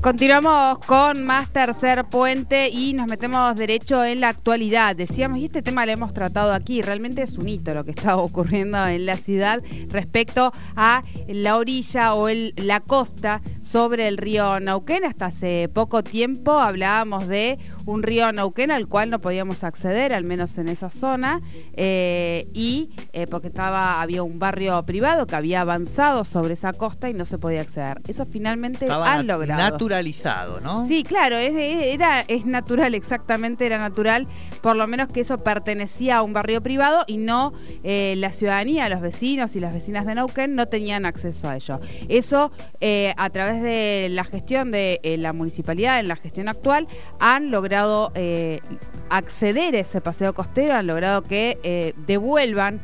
Continuamos con más tercer puente y nos metemos derecho en la actualidad. Decíamos, y este tema lo hemos tratado aquí, realmente es un hito lo que está ocurriendo en la ciudad respecto a la orilla o la costa sobre el río Nauquén. Hasta hace poco tiempo hablábamos de un río Nauquén al cual no podíamos acceder, al menos en esa zona, eh, y eh, porque estaba, había un barrio privado que había avanzado sobre esa costa y no se podía acceder. Eso finalmente han logrado ¿no? Sí, claro, es, era, es natural, exactamente era natural, por lo menos que eso pertenecía a un barrio privado y no eh, la ciudadanía, los vecinos y las vecinas de Neuquén no tenían acceso a ello. Eso eh, a través de la gestión de eh, la municipalidad, en la gestión actual, han logrado acceder a ese paseo costero, han logrado que devuelvan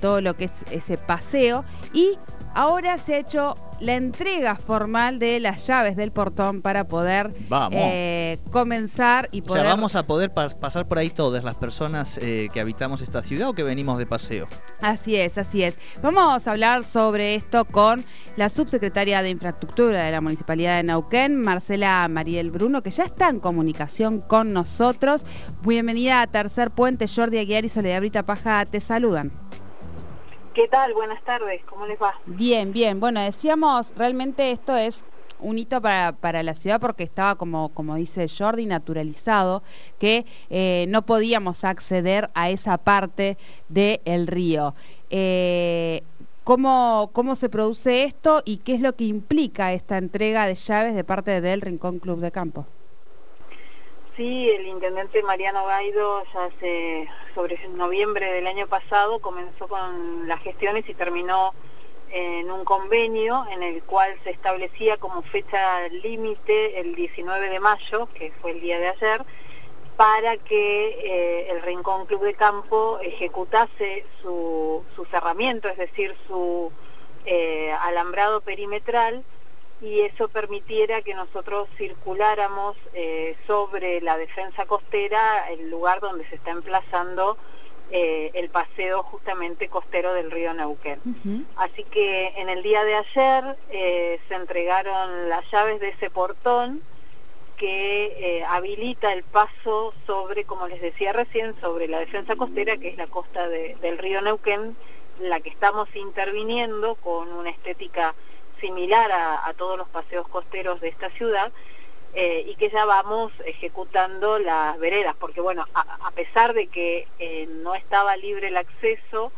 todo lo que es ese paseo y ahora se ha hecho la entrega formal de las llaves del portón para poder eh, comenzar y poder... O vamos a poder pasar por ahí todas las personas eh, que habitamos esta ciudad o que venimos de paseo. Así es, así es. Vamos a hablar sobre esto con la subsecretaria de Infraestructura de la Municipalidad de Nauquén, Marcela Mariel Bruno, que ya está en comunicación con nosotros. Bienvenida a Tercer Puente, Jordi Aguiar y Soledad Brita Paja te saludan. ¿Qué tal? Buenas tardes, ¿cómo les va? Bien, bien. Bueno, decíamos, realmente esto es un hito para, la ciudad porque estaba, como, como dice Jordi, naturalizado, que eh, no podíamos acceder a esa parte del río. Eh, ¿cómo, ¿Cómo se produce esto y qué es lo que implica esta entrega de llaves de parte del Rincón Club de Campo? Sí, el intendente Mariano Gaido ya hace sobre noviembre del año pasado comenzó con las gestiones y terminó en un convenio en el cual se establecía como fecha límite el 19 de mayo, que fue el día de ayer, para que eh, el Rincón Club de Campo ejecutase su, cerramiento, es decir, su eh, alambrado perimetral y eso permitiera que nosotros circuláramos eh, sobre la defensa costera, el lugar donde se está emplazando eh, el paseo justamente costero del río Neuquén. Así que en el día de ayer eh, se entregaron las llaves de ese portón que habilita el paso sobre, como les decía recién, sobre la defensa costera, que es la costa del río Neuquén, la que estamos interviniendo con una estética similar a, todos los paseos costeros de esta ciudad eh, y que ya vamos ejecutando las veredas, porque bueno, a, pesar de que eh, no estaba libre el acceso,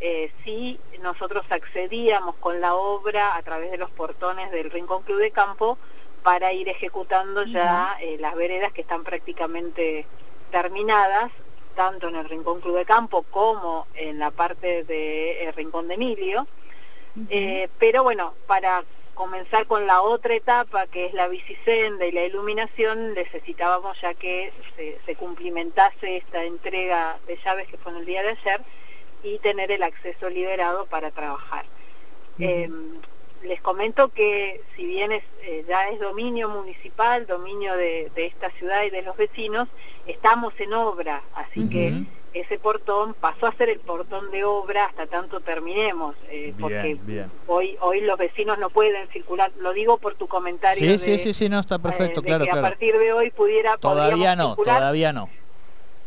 eh, sí nosotros accedíamos con la obra a través de los portones del Rincón Club de Campo para ir ejecutando ya las veredas que están prácticamente terminadas, tanto en el Rincón Club de Campo como en la parte del Rincón de Emilio. Eh, pero bueno, para comenzar con la otra etapa, que es la bicisenda y la iluminación, necesitábamos ya que se, cumplimentase esta entrega de llaves que fue en el día de ayer y tener el acceso liberado para trabajar. Em, les comento que si bien es, eh, ya es dominio municipal, dominio de, esta ciudad y de los vecinos, estamos en obra, así que ese portón pasó a ser el portón de obra hasta tanto terminemos, eh, porque hoy hoy los vecinos no pueden circular, lo digo por tu comentario. Sí, sí, sí, sí, no, está perfecto, eh, claro, que a partir de hoy pudiera... Todavía no, todavía no.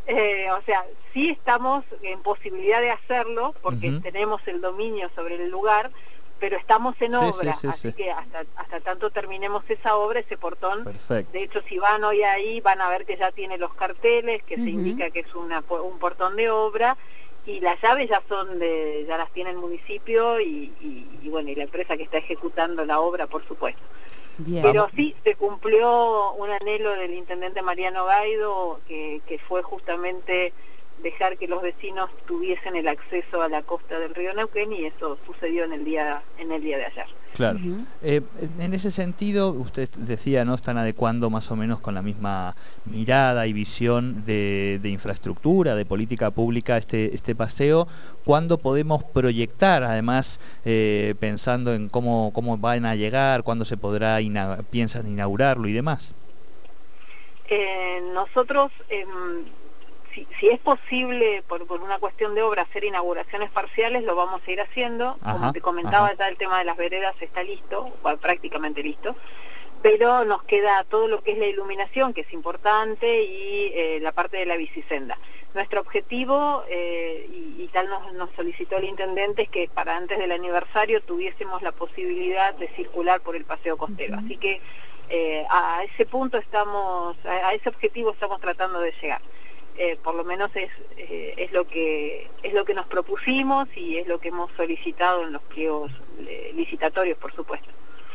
Eh, o sea, sí estamos en posibilidad de hacerlo, porque tenemos el dominio sobre el lugar, pero estamos en obra, así que hasta, hasta tanto terminemos esa obra, ese portón, de hecho si van hoy ahí van a ver que ya tiene los carteles, que se indica que es una, un portón de obra, y las llaves ya son de, ya las tiene el municipio y, bueno, y la empresa que está ejecutando la obra, por supuesto. Pero sí, se cumplió un anhelo del intendente Mariano Gaido, que, que fue justamente dejar que los vecinos tuviesen el acceso a la costa del río Neuquén y eso sucedió en el día, en el día de ayer. Claro. Eh, en ese sentido, usted decía, ¿no? Están adecuando más o menos con la misma mirada y visión de, infraestructura, de política pública este, este paseo. ¿Cuándo podemos proyectar, además, eh, pensando en cómo, cómo van a llegar, cuándo se podrá, piensan inaugurarlo y demás? Eh, nosotros si, es posible, por, una cuestión de obra, hacer inauguraciones parciales, lo vamos a ir haciendo. Como te comentaba, ya el tema de las veredas está listo, prácticamente listo. pero nos queda todo lo que es la iluminación, que es importante, y eh, la parte de la bicisenda. Nuestro objetivo, eh, y, tal nos, solicitó el intendente, es que para antes del aniversario tuviésemos la posibilidad de circular por el paseo costero. Así que eh, a ese punto estamos, a, ese objetivo estamos tratando de llegar. Por lo menos es, es, lo que, es lo que nos propusimos y es lo que hemos solicitado en los pliegos licitatorios, por supuesto.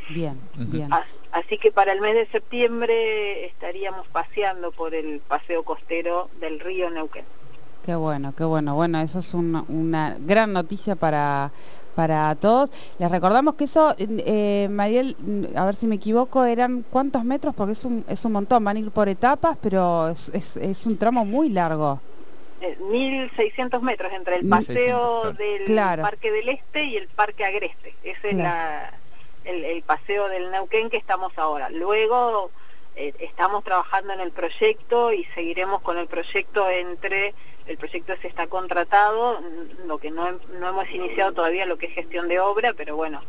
Bien, bien. Así que para el mes de septiembre estaríamos paseando por el paseo costero del río Neuquén. Qué bueno, qué bueno. Bueno, eso es una gran noticia para, para todos. Les recordamos que eso, eh, Mariel, a ver si me equivoco, eran cuántos metros, porque es un, es un montón, van a ir por etapas, pero es, es, un tramo muy largo. 1.600 eh, metros entre el paseo del Parque del Este y el Parque Agreste. Esa es la el, paseo del Neuquén que estamos ahora. Luego eh, estamos trabajando en el proyecto y seguiremos con el proyecto entre, el proyecto se está contratado, lo que no, hemos iniciado todavía lo que es gestión de obra, pero bueno,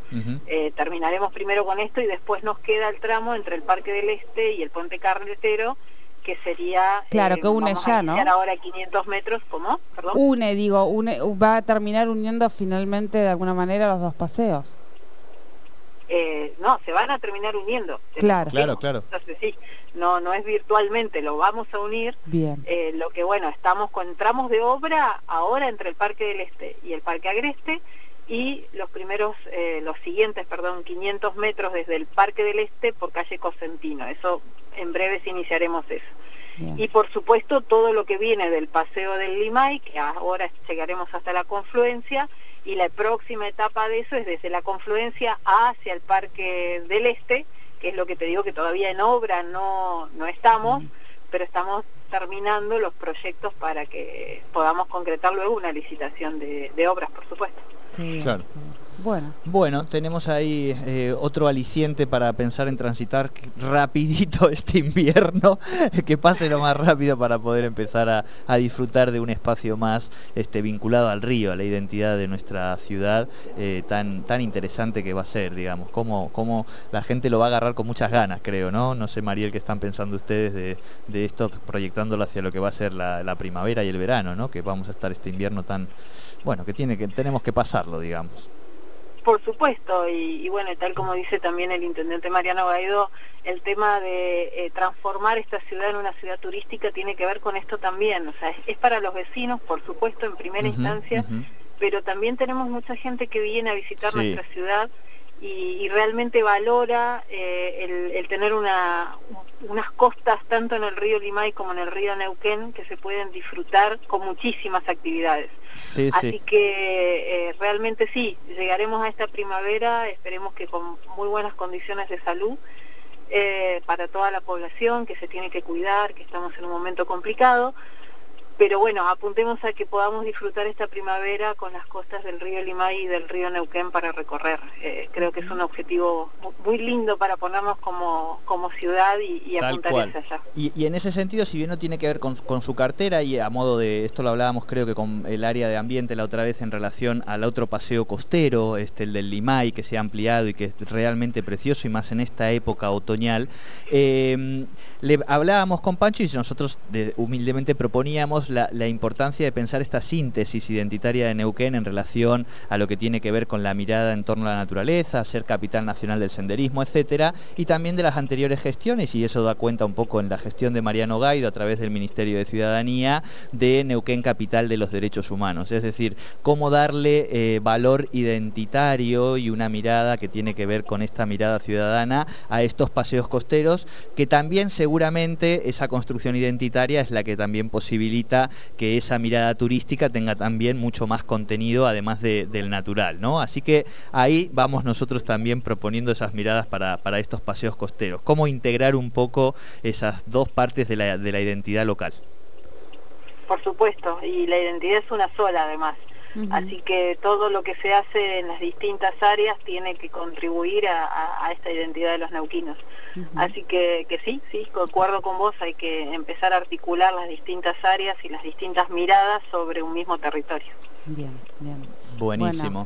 eh, terminaremos primero con esto y después nos queda el tramo entre el Parque del Este y el Puente Carretero, que sería claro eh, que une ya no ahora 500 metros cómo perdón une digo une va a terminar uniendo finalmente de alguna manera los dos paseos eh, no, se van a terminar uniendo. Claro, claro, claro. Entonces sí, no, no es virtualmente, lo vamos a unir. Bien. Eh, lo que bueno, estamos con tramos de obra ahora entre el Parque del Este y el Parque Agreste y los primeros, eh, los siguientes, perdón, 500 metros desde el Parque del Este por calle Cosentino. Eso, en breves iniciaremos eso. Y por supuesto todo lo que viene del Paseo del Limay, que ahora llegaremos hasta la confluencia, y la próxima etapa de eso es desde la confluencia hacia el Parque del Este, que es lo que te digo que todavía en obra no, no estamos, pero estamos terminando los proyectos para que podamos concretar luego una licitación de, de obras, por supuesto. claro. Bueno. Bueno, tenemos ahí eh, otro aliciente para pensar en transitar rapidito este invierno, que pase lo más rápido para poder empezar a, disfrutar de un espacio más este, vinculado al río, a la identidad de nuestra ciudad, eh, tan, tan interesante que va a ser, digamos, cómo, cómo la gente lo va a agarrar con muchas ganas, creo, ¿no? No sé, Mariel, qué están pensando ustedes de, de esto, proyectándolo hacia lo que va a ser la, la primavera y el verano, ¿no? Que vamos a estar este invierno tan, bueno, que, tiene que tenemos que pasarlo, digamos. Por supuesto, y, bueno, tal como dice también el intendente Mariano Gaido, el tema de eh, transformar esta ciudad en una ciudad turística tiene que ver con esto también, o sea, es, para los vecinos, por supuesto, en primera instancia, pero también tenemos mucha gente que viene a visitar nuestra ciudad y, realmente valora eh, el, tener una, unas costas tanto en el río Limay como en el río Neuquén que se pueden disfrutar con muchísimas actividades. Así que eh, realmente sí, llegaremos a esta primavera, esperemos que con muy buenas condiciones de salud eh, para toda la población que se tiene que cuidar, que estamos en un momento complicado, pero bueno, apuntemos a que podamos disfrutar esta primavera con las costas del río Limay y del río Neuquén para recorrer. Eh, creo que es un objetivo muy lindo para ponernos como, como ciudad y, apuntar hacia allá. Y, en ese sentido, si bien no tiene que ver con, su cartera y a modo de, esto lo hablábamos creo que con el área de ambiente la otra vez en relación al otro paseo costero, este, el del Limay, que se ha ampliado y que es realmente precioso y más en esta época otoñal, eh, le hablábamos con Pancho y nosotros humildemente proponíamos la, importancia de pensar esta síntesis identitaria de Neuquén en relación a lo que tiene que ver con la mirada en torno a la naturaleza, ser capital nacional del senderismo, etcétera, y también de las anteriores gestiones, y eso da cuenta un poco en la gestión de Mariano Gaido a través del Ministerio de Ciudadanía, de Neuquén Capital de los Derechos Humanos. Es decir, cómo darle eh, valor identitario y una mirada que tiene que ver con esta mirada ciudadana a estos paseos costeros, que también seguramente esa construcción identitaria es la que también posibilita que esa mirada turística tenga también mucho más contenido además del natural, ¿no? Así que ahí vamos nosotros también proponiendo esas miradas para, estos paseos costeros. ¿Cómo integrar un poco esas dos partes de la, identidad local? Por supuesto, y la identidad es una sola además. Así que todo lo que se hace en las distintas áreas tiene que contribuir a esta identidad de los neuquinos. Así que, que sí, sí, concuerdo con vos, hay que empezar a articular las distintas áreas y las distintas miradas sobre un mismo territorio. Bien, bien. Buenísimo.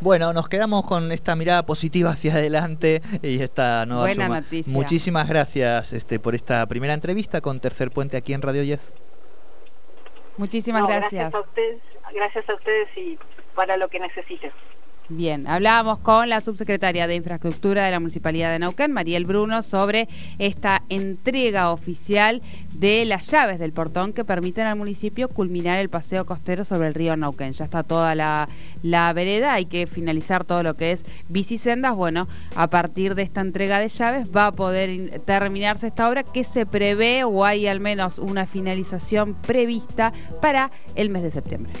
Bueno, nos quedamos con esta mirada positiva hacia adelante y esta nueva Buena suma. noticia. Muchísimas gracias este, por esta primera entrevista con Tercer Puente aquí en Radio Yes. Muchísimas No, gracias. a ustedes, gracias a ustedes y para lo que necesiten. Bien, hablábamos con la subsecretaria de Infraestructura de la Municipalidad de Neuquén, Mariel Bruno, sobre esta entrega oficial de las llaves del portón que permiten al municipio culminar el paseo costero sobre el río Neuquén. Ya está toda la, la vereda, hay que finalizar todo lo que es bicisendas. Bueno, a partir de esta entrega de llaves va a poder in- terminarse esta obra que se prevé o hay al menos una finalización prevista para el mes de septiembre.